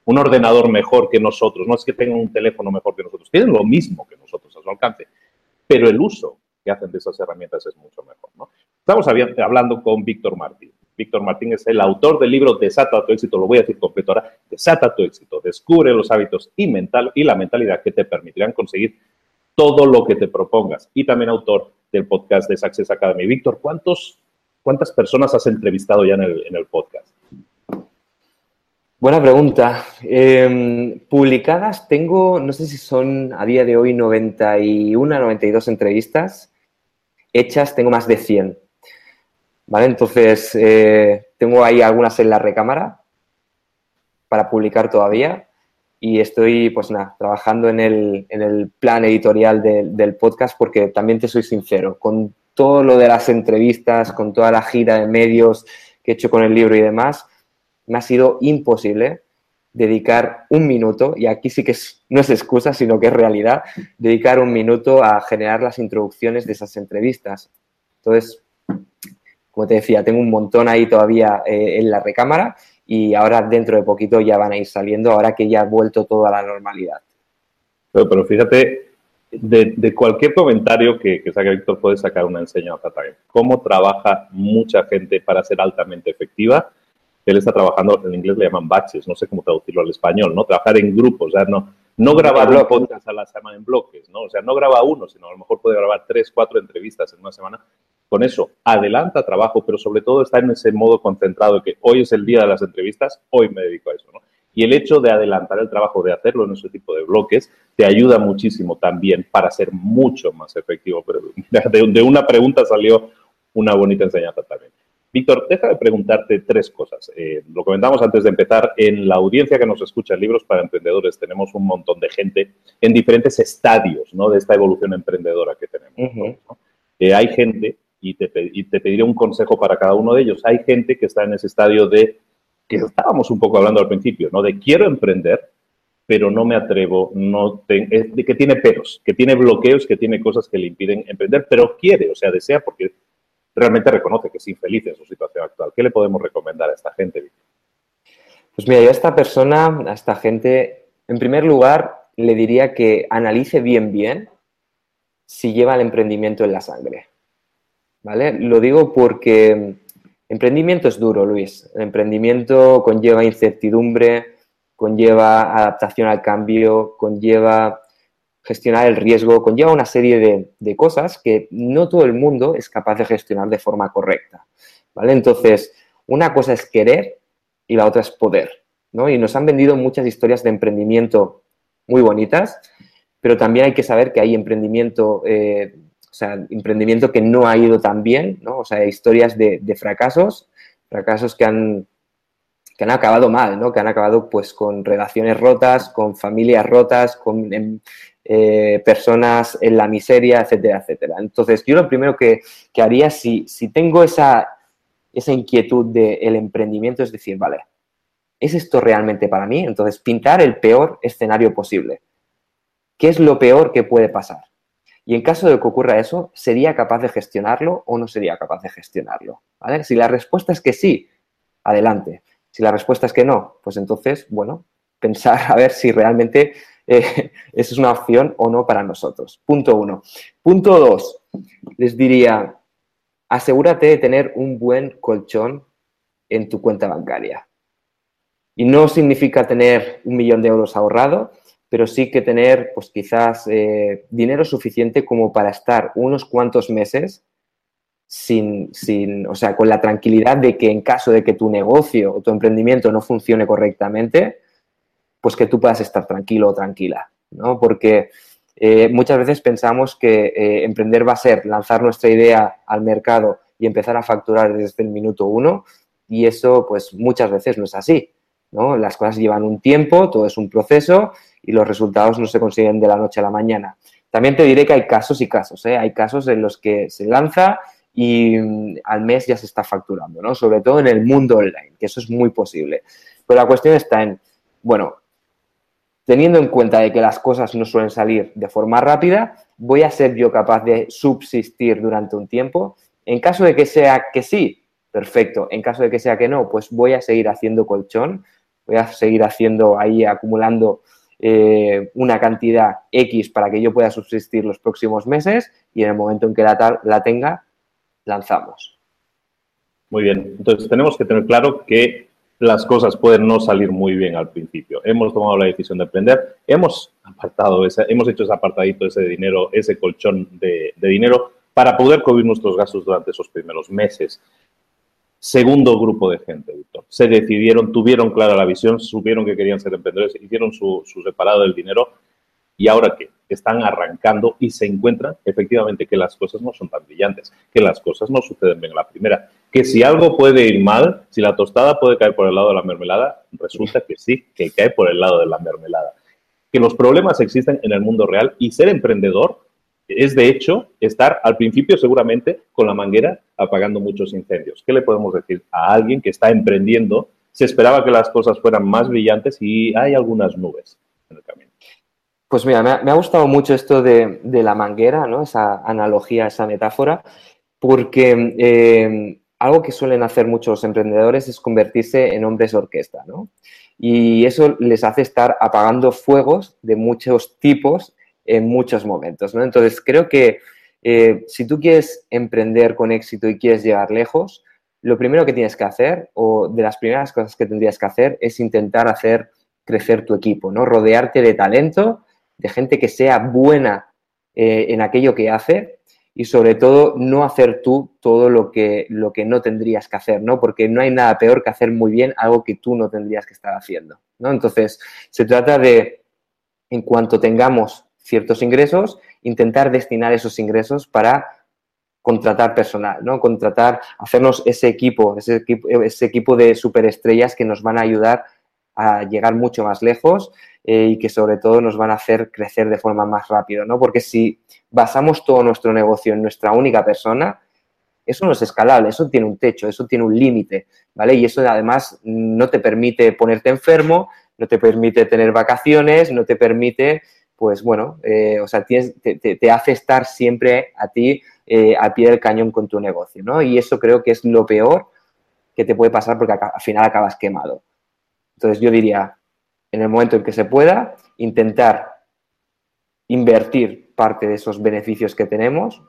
un ordenador mejor que nosotros, no es que tengan un teléfono mejor que nosotros, tienen lo mismo que nosotros a su alcance. Pero el uso que hacen de esas herramientas es mucho mejor. ¿no? Estamos hablando con Víctor Martín. Víctor Martín es el autor del libro Desata tu éxito, lo voy a decir completo ahora, Desata tu éxito, descubre los hábitos y, mental, y la mentalidad que te permitirán conseguir todo lo que te propongas. Y también autor del podcast de Success Academy. Víctor, ¿cuántos, ¿cuántas personas has entrevistado ya en el, en el podcast? Buena pregunta. Em, publicadas tengo, no sé si son a día de hoy 91, 92 entrevistas. Hechas tengo más de 100. ¿Vale? Entonces, eh, tengo ahí algunas en la recámara para publicar todavía y estoy, pues nada, trabajando en el, en el plan editorial del podcast porque también te soy sincero, con todo lo de las entrevistas, con toda la gira de medios que he hecho con el libro y demás, me ha sido imposible dedicar un minuto, y aquí sí que no es excusa, sino que es realidad, dedicar un minuto a generar las introducciones de esas entrevistas. Entonces, como te decía, tengo un montón ahí todavía eh, en la recámara y ahora dentro de poquito ya van a ir saliendo, ahora que ya ha vuelto todo a la normalidad. Pero, fíjate, de, cualquier comentario que, que saque Víctor puede sacar una enseñanza también. Cómo trabaja mucha gente para ser altamente efectiva. Él está trabajando, en inglés le llaman batches, no sé cómo traducirlo al español, ¿no? Trabajar en grupos, o sea, no, no grabar un podcast a la semana en bloques, ¿no? O sea, no graba uno, sino a lo mejor puede grabar tres, cuatro entrevistas en una semana. Con eso, adelanta trabajo, pero sobre todo está en ese modo concentrado de que hoy es el día de las entrevistas, hoy me dedico a eso, ¿no? Y el hecho de adelantar el trabajo, de hacerlo en ese tipo de bloques, te ayuda muchísimo también para ser mucho más efectivo. Pero de una pregunta salió una bonita enseñanza también. Víctor, deja de preguntarte tres cosas. Eh, lo comentamos antes de empezar. En la audiencia que nos escucha en Libros para Emprendedores tenemos un montón de gente en diferentes estadios ¿no? de esta evolución emprendedora que tenemos. Eh, hay gente, y te, pediré un consejo para cada uno de ellos, hay gente que está en ese estadio de, que estábamos un poco hablando al principio, ¿no? de quiero emprender, pero no me atrevo, no de que tiene peros, que tiene bloqueos, que tiene cosas que le impiden emprender, pero quiere, o sea, desea porque realmente reconoce que es infeliz en su situación actual. ¿Qué le podemos recomendar a esta gente? Pues mira, yo a esta persona, a esta gente, en primer lugar, le diría que analice bien, bien si lleva el emprendimiento en la sangre. ¿Vale? Lo digo porque emprendimiento es duro, Luis. El emprendimiento conlleva incertidumbre, conlleva adaptación al cambio, conlleva gestionar el riesgo conlleva una serie de, cosas que no todo el mundo es capaz de gestionar de forma correcta. ¿vale? Entonces, una cosa es querer y la otra es poder. ¿no? Y nos han vendido muchas historias de emprendimiento muy bonitas, pero también hay que saber que hay emprendimiento, eh, o sea, emprendimiento que no ha ido tan bien, ¿no? o sea, historias de, fracasos, fracasos que han, que han acabado mal, ¿no? Que han acabado pues con relaciones rotas, con familias rotas, con em, eh, personas en la miseria, etcétera, etcétera. Entonces, yo lo primero que, haría si, si tengo esa, esa inquietud del emprendimiento es decir, vale, ¿es esto realmente para mí? Entonces, pintar el peor escenario posible. ¿Qué es lo peor que puede pasar? Y en caso de que ocurra eso, ¿sería capaz de gestionarlo o no sería capaz de gestionarlo? Si la respuesta es que sí, adelante. Si la respuesta es que no, pues entonces, bueno, pensar a ver si realmente eh, es una opción o no para nosotros. Punto uno. Punto dos, les diría, asegúrate de tener un buen colchón en tu cuenta bancaria. Y no significa tener un millón de euros ahorrado, pero sí que tener, pues quizás, eh, dinero suficiente como para estar unos cuantos meses sin, sin, o sea, con la tranquilidad de que en caso de que tu negocio o tu emprendimiento no funcione correctamente, pues que tú puedas estar tranquilo o tranquila, ¿no? Porque eh, muchas veces pensamos que eh, emprender va a ser lanzar nuestra idea al mercado y empezar a facturar desde el minuto uno y eso pues muchas veces no es así, ¿no? Las cosas llevan un tiempo, todo es un proceso y los resultados no se consiguen de la noche a la mañana. También te diré que hay casos y casos, ¿eh? Hay casos en los que se lanza y mm, al mes ya se está facturando, ¿no? Sobre todo en el mundo online, que eso es muy posible. Pero la cuestión está en, bueno, teniendo en cuenta de que las cosas no suelen salir de forma rápida, voy a ser yo capaz de subsistir durante un tiempo. En caso de que sea que sí, perfecto. En caso de que sea que no, pues voy a seguir haciendo colchón, voy a seguir haciendo ahí, acumulando eh, una cantidad X para que yo pueda subsistir los próximos meses y en el momento en que la, la tenga, lanzamos. Muy bien, entonces tenemos que tener claro que las cosas pueden no salir muy bien al principio. Hemos tomado la decisión de emprender, hemos apartado ese, hemos hecho ese apartadito, ese dinero, ese colchón de, dinero para poder cubrir nuestros gastos durante esos primeros meses. Segundo grupo de gente. Se decidieron, tuvieron clara la visión, supieron que querían ser emprendedores, hicieron su, su separado del dinero y ahora qué? Están arrancando y se encuentran efectivamente que las cosas no son tan brillantes, que las cosas no suceden bien a la primera, que si algo puede ir mal, si la tostada puede caer por el lado de la mermelada, resulta que sí, que cae por el lado de la mermelada. Que los problemas existen en el mundo real y ser emprendedor es de hecho estar al principio seguramente con la manguera apagando muchos incendios. ¿Qué le podemos decir a alguien que está emprendiendo? Se esperaba que las cosas fueran más brillantes y hay algunas nubes en el camino. Pues mira, me ha, gustado mucho esto de, la manguera, ¿no? Esa analogía, esa metáfora, porque eh, algo que suelen hacer muchos emprendedores es convertirse en hombres orquesta, ¿no? Y eso les hace estar apagando fuegos de muchos tipos en muchos momentos, ¿no? Entonces, creo que eh, si tú quieres emprender con éxito y quieres llegar lejos, lo primero que tienes que hacer, o de las primeras cosas que tendrías que hacer, es intentar hacer crecer tu equipo, ¿no? Rodearte de talento, de gente que sea buena eh, en aquello que hace y sobre todo no hacer tú todo lo que, lo que no tendrías que hacer, ¿no? Porque no hay nada peor que hacer muy bien algo que tú no tendrías que estar haciendo, ¿no? Entonces, se trata de, en cuanto tengamos ciertos ingresos, intentar destinar esos ingresos para contratar personal, ¿no? Contratar, hacernos ese equipo, ese equipo, ese equipo de superestrellas que nos van a ayudar a llegar mucho más lejos eh, y que sobre todo nos van a hacer crecer de forma más rápida, ¿no? Porque si basamos todo nuestro negocio en nuestra única persona, eso no es escalable, eso tiene un techo, eso tiene un límite, ¿vale? Y eso además no te permite ponerte enfermo, no te permite tener vacaciones, no te permite pues bueno, eh, o sea, te, hace estar siempre a ti eh, al pie del cañón con tu negocio, ¿no? Y eso creo que es lo peor que te puede pasar porque al final acabas quemado. Entonces yo diría, en el momento en que se pueda, intentar invertir parte de esos beneficios que tenemos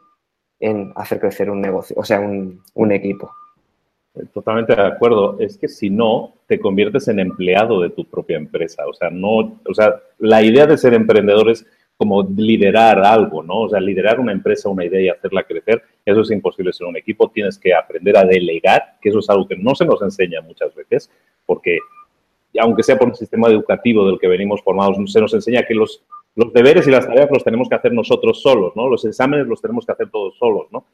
en hacer crecer un negocio, o sea, un equipo. Totalmente de acuerdo. Es que si no, te conviertes en empleado de tu propia empresa. O sea, no, o sea, la idea de ser emprendedor es como liderar algo, ¿no? O sea, liderar una empresa, una idea y hacerla crecer, eso es imposible ser un equipo. Tienes que aprender a delegar, que eso es algo que no se nos enseña muchas veces, porque aunque sea por un sistema educativo del que venimos formados, se nos enseña que los, los deberes y las tareas los tenemos que hacer nosotros solos, ¿no? Los exámenes los tenemos que hacer todos solos, ¿no?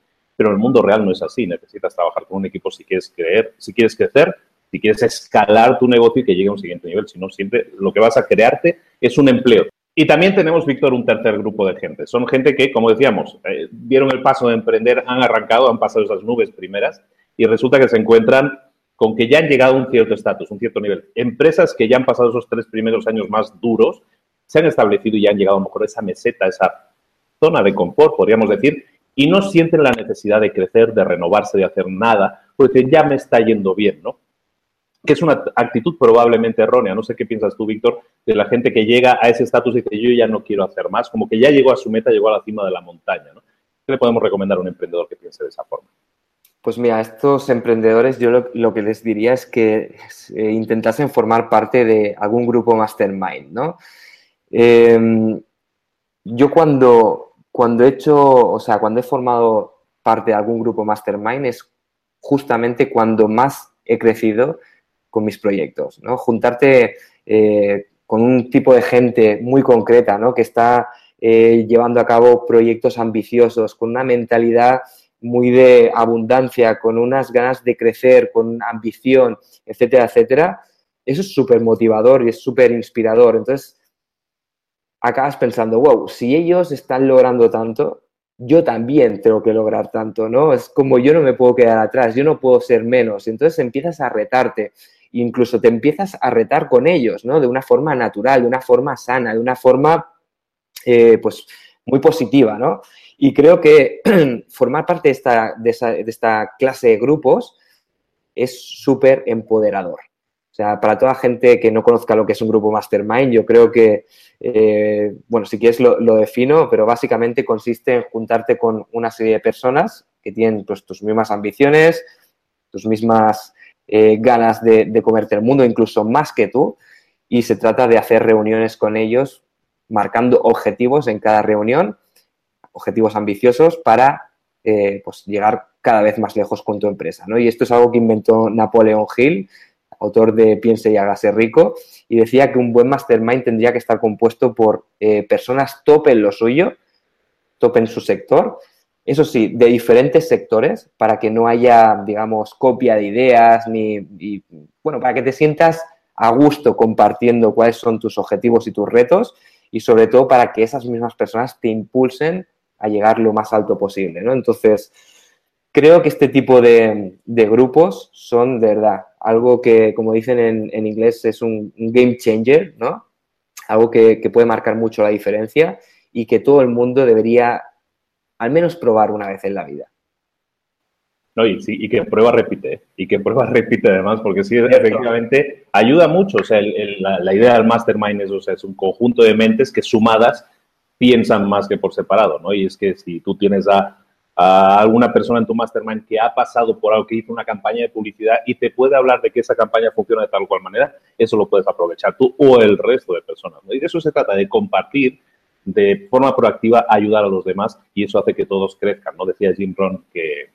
pero en el mundo real no es así. Necesitas trabajar con un equipo si quieres creer, si quieres crecer, si quieres escalar tu negocio y que llegue a un siguiente nivel. Si no, siempre lo que vas a crearte es un empleo. Y también tenemos, Víctor, un tercer grupo de gente. Son gente que, como decíamos, eh, vieron el paso de emprender, han arrancado, han pasado esas nubes primeras y resulta que se encuentran con que ya han llegado a un cierto estatus, un cierto nivel. Empresas que ya han pasado esos tres primeros años más duros, se han establecido y ya han llegado a lo mejor a esa meseta, esa zona de confort, podríamos decir, y no sienten la necesidad de crecer, de renovarse, de hacer nada, porque ya me está yendo bien, ¿no? Que es una actitud probablemente errónea. No sé qué piensas tú, Víctor, de la gente que llega a ese estatus y dice, yo ya no quiero hacer más, como que ya llegó a su meta, llegó a la cima de la montaña, ¿no? ¿Qué le podemos recomendar a un emprendedor que piense de esa forma? Pues mira, a estos emprendedores yo lo, que les diría es que eh, intentasen formar parte de algún grupo mastermind, ¿no? Em, yo cuando, cuando he hecho, o sea, cuando he formado parte de algún grupo mastermind es justamente cuando más he crecido con mis proyectos, ¿no? Juntarte eh, con un tipo de gente muy concreta, ¿no? Que está eh, llevando a cabo proyectos ambiciosos, con una mentalidad muy de abundancia, con unas ganas de crecer, con ambición, etcétera, etcétera. Eso es súper motivador y es súper inspirador. Entonces, acabas pensando, wow, si ellos están logrando tanto, yo también tengo que lograr tanto, ¿no? Es como yo no me puedo quedar atrás, yo no puedo ser menos. Entonces empiezas a retarte, incluso te empiezas a retar con ellos, ¿no? De una forma natural, de una forma sana, de una forma, eh, pues, muy positiva, ¿no? Y creo que formar parte de esta, de esta clase de grupos es súper empoderador. O sea, para toda gente que no conozca lo que es un grupo mastermind, yo creo que, eh, bueno, si quieres lo, defino, pero básicamente consiste en juntarte con una serie de personas que tienen pues, tus mismas ambiciones, tus mismas eh, ganas de, de comerte el mundo, incluso más que tú, y se trata de hacer reuniones con ellos, marcando objetivos en cada reunión, objetivos ambiciosos para eh, pues llegar cada vez más lejos con tu empresa. ¿no? Y esto es algo que inventó Napoleón Hill, autor de Piense y hágase rico, y decía que un buen mastermind tendría que estar compuesto por eh, personas top en lo suyo, top en su sector, eso sí, de diferentes sectores, para que no haya, digamos, copia de ideas, ni, bueno, para que te sientas a gusto compartiendo cuáles son tus objetivos y tus retos, y sobre todo para que esas mismas personas te impulsen a llegar lo más alto posible, ¿no? Entonces, creo que este tipo de, grupos son de verdad algo que, como dicen en, inglés, es un, game changer, ¿no? Algo que, puede marcar mucho la diferencia y que todo el mundo debería al menos probar una vez en la vida. No, y, sí, y que prueba repite, y que prueba repite además, porque sí, efectivamente ayuda mucho. O sea, la, idea del mastermind es, o sea, es un conjunto de mentes que sumadas piensan más que por separado, ¿no? Y es que si tú tienes a, alguna persona en tu mastermind que ha pasado por algo, que hizo una campaña de publicidad y te puede hablar de que esa campaña funciona de tal o cual manera, eso lo puedes aprovechar tú o el resto de personas. ¿no? Y de eso se trata, de compartir de forma proactiva, ayudar a los demás y eso hace que todos crezcan, ¿no? Decía Jim que,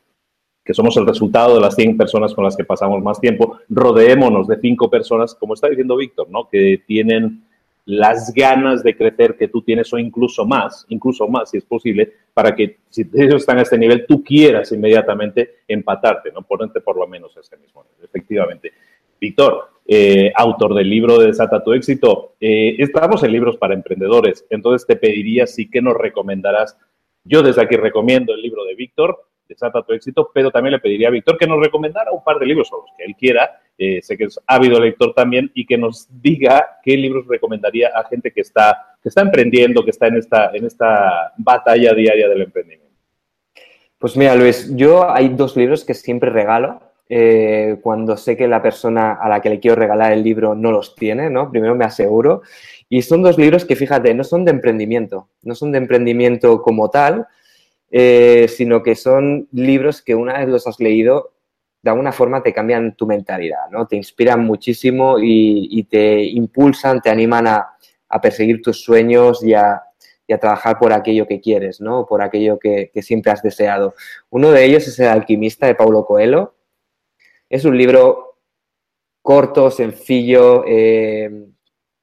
que somos el resultado de las 100 personas con las que pasamos más tiempo. Rodeémonos de 5 personas, como está diciendo Víctor, ¿no? Que tienen las ganas de crecer que tú tienes o incluso más, incluso más si es posible, para que si ellos están a este nivel, tú quieras inmediatamente empatarte, ¿no? Ponerte por lo menos a ese mismo nivel, efectivamente. Víctor, eh, autor del libro de Desata tu éxito, eh, estamos en libros para emprendedores, entonces te pediría sí que nos recomendarás, yo desde aquí recomiendo el libro de Víctor, Desata tu éxito, pero también le pediría a Víctor que nos recomendara un par de libros o los que él quiera eh, sé que es ávido lector también, y que nos diga qué libros recomendaría a gente que está, que está emprendiendo, que está en esta, en esta batalla diaria del emprendimiento. Pues mira, Luis, yo hay dos libros que siempre regalo. Eh, cuando sé que la persona a la que le quiero regalar el libro no los tiene, ¿no? Primero me aseguro. Y son dos libros que, fíjate, no son de emprendimiento, no son de emprendimiento como tal, eh, sino que son libros que una vez los has leído de alguna forma te cambian tu mentalidad, ¿no? Te inspiran muchísimo y, te impulsan, te animan a, perseguir tus sueños y a, trabajar por aquello que quieres, ¿no? Por aquello que, siempre has deseado. Uno de ellos es El alquimista de Paulo Coelho. Es un libro corto, sencillo, eh,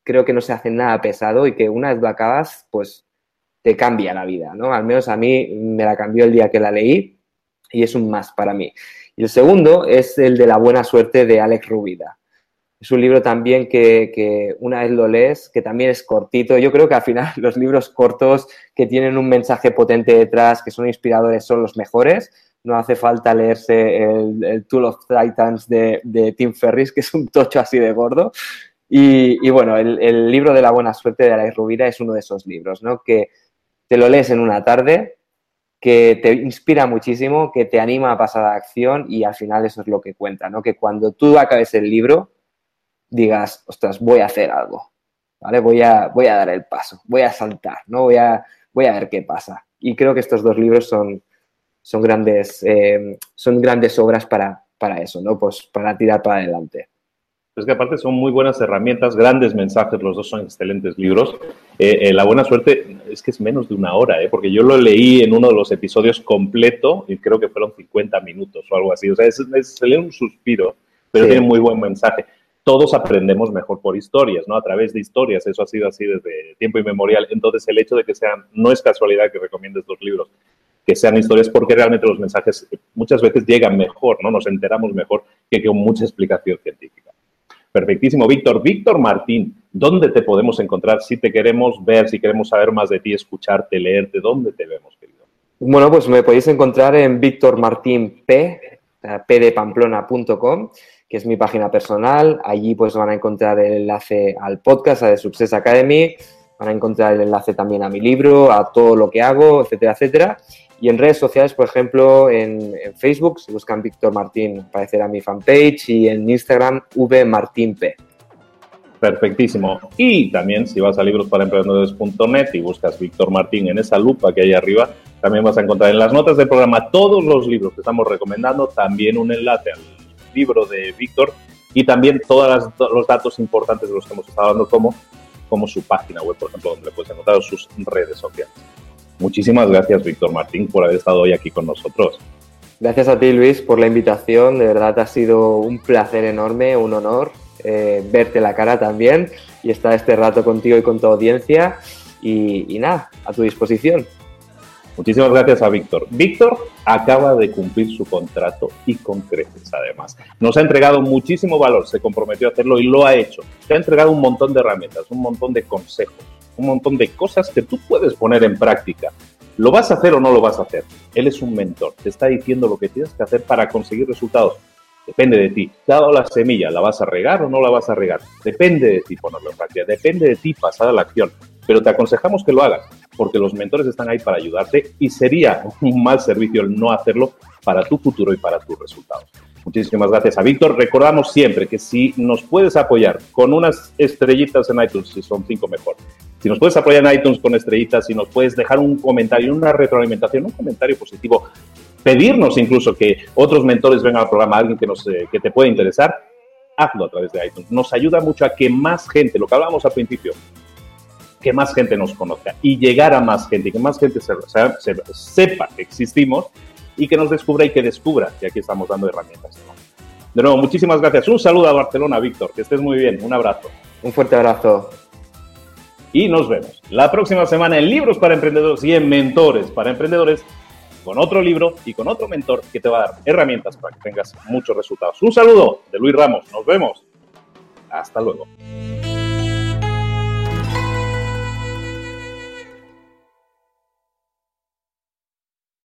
creo que no se hace nada pesado y que una vez lo acabas, pues te cambia la vida, ¿no? Al menos a mí me la cambió el día que la leí y es un más para mí. Y el segundo es el de la buena suerte de Alex Rubida. Es un libro también que, una vez lo lees, que también es cortito. Yo creo que al final los libros cortos que tienen un mensaje potente detrás, que son inspiradores, son los mejores. No hace falta leerse el, Tool of Titans de, Tim Ferris, que es un tocho así de gordo. Y, bueno, el, el, libro de la buena suerte de Alex Rubida es uno de esos libros, ¿no? Que te lo lees en una tarde, que te inspira muchísimo, que te anima a pasar a la acción y al final eso es lo que cuenta, ¿no? Que cuando tú acabes el libro digas, ostras, voy a hacer algo, ¿vale? Voy a, voy a dar el paso, voy a saltar, ¿no? Voy a, voy a ver qué pasa. Y creo que estos dos libros son, son, grandes, eh, son grandes obras para, para eso, ¿no? Pues para tirar para adelante. Es que aparte son muy buenas herramientas, grandes mensajes, los dos son excelentes libros. Eh, eh, la buena suerte es que es menos de una hora, ¿eh? porque yo lo leí en uno de los episodios completo y creo que fueron 50 minutos o algo así. O sea, es, se lee un suspiro, pero tiene muy buen mensaje. Todos aprendemos mejor por historias, ¿no? A través de historias, eso ha sido así desde tiempo inmemorial. Entonces, el hecho de que sean, no es casualidad que recomiendes los libros, que sean historias porque realmente los mensajes muchas veces llegan mejor, ¿no? Nos enteramos mejor que con mucha explicación científica. Perfectísimo, Víctor. Víctor Martín, ¿dónde te podemos encontrar si te queremos ver, si queremos saber más de ti, escucharte, leerte? ¿Dónde te vemos, querido? Bueno, pues me podéis encontrar en Víctor Martín P, pdepamplona.com, que es mi página personal. Allí pues van a encontrar el enlace al podcast, a The Success Academy. van a encontrar el enlace también a mi libro, a todo lo que hago, etcétera, etcétera. Y en redes sociales, por ejemplo, en, Facebook, si buscan Víctor Martín, aparecerá mi fanpage y en Instagram, vmartinp. Perfectísimo. Y también si vas a librosparaemprendedores.net y buscas Víctor Martín en esa lupa que hay arriba, también vas a encontrar en las notas del programa todos los libros que estamos recomendando, también un enlace al libro de Víctor y también todos los datos importantes de los que hemos estado hablando, como, como su página web, por ejemplo, donde puedes encontrar sus redes sociales. Muchísimas gracias, Víctor Martín, por haber estado hoy aquí con nosotros. Gracias a ti, Luis, por la invitación. De verdad ha sido un placer enorme, un honor eh, verte la cara también y estar este rato contigo y con tu audiencia. Y, y nada, a tu disposición. Muchísimas gracias a Víctor. Víctor acaba de cumplir su contrato y con creces además. Nos ha entregado muchísimo valor, se comprometió a hacerlo y lo ha hecho. Te ha entregado un montón de herramientas, un montón de consejos, un montón de cosas que tú puedes poner en práctica. ¿Lo vas a hacer o no lo vas a hacer? Él es un mentor, te está diciendo lo que tienes que hacer para conseguir resultados. Depende de ti. Te dado la semilla, ¿la vas a regar o no la vas a regar? Depende de ti ponerlo en práctica, depende de ti pasar a la acción. Pero te aconsejamos que lo hagas, porque los mentores están ahí para ayudarte y sería un mal servicio el no hacerlo para tu futuro y para tus resultados. Muchísimas gracias a Víctor. Recordamos siempre que si nos puedes apoyar con unas estrellitas en iTunes, si son cinco mejor, si nos puedes apoyar en iTunes con estrellitas, si nos puedes dejar un comentario, una retroalimentación, un comentario positivo, pedirnos incluso que otros mentores vengan al programa, alguien que, nos, eh, que te pueda interesar, hazlo a través de iTunes. Nos ayuda mucho a que más gente, lo que hablábamos al principio, que más gente nos conozca y llegar a más gente, y que más gente se, sepa que existimos y que nos descubra y que descubra que aquí estamos dando herramientas. De nuevo, muchísimas gracias. Un saludo a Barcelona, Víctor. Que estés muy bien. Un abrazo. Un fuerte abrazo. Y nos vemos la próxima semana en Libros para Emprendedores y en Mentores para Emprendedores con otro libro y con otro mentor que te va a dar herramientas para que tengas muchos resultados. Un saludo de Luis Ramos. Nos vemos. Hasta luego.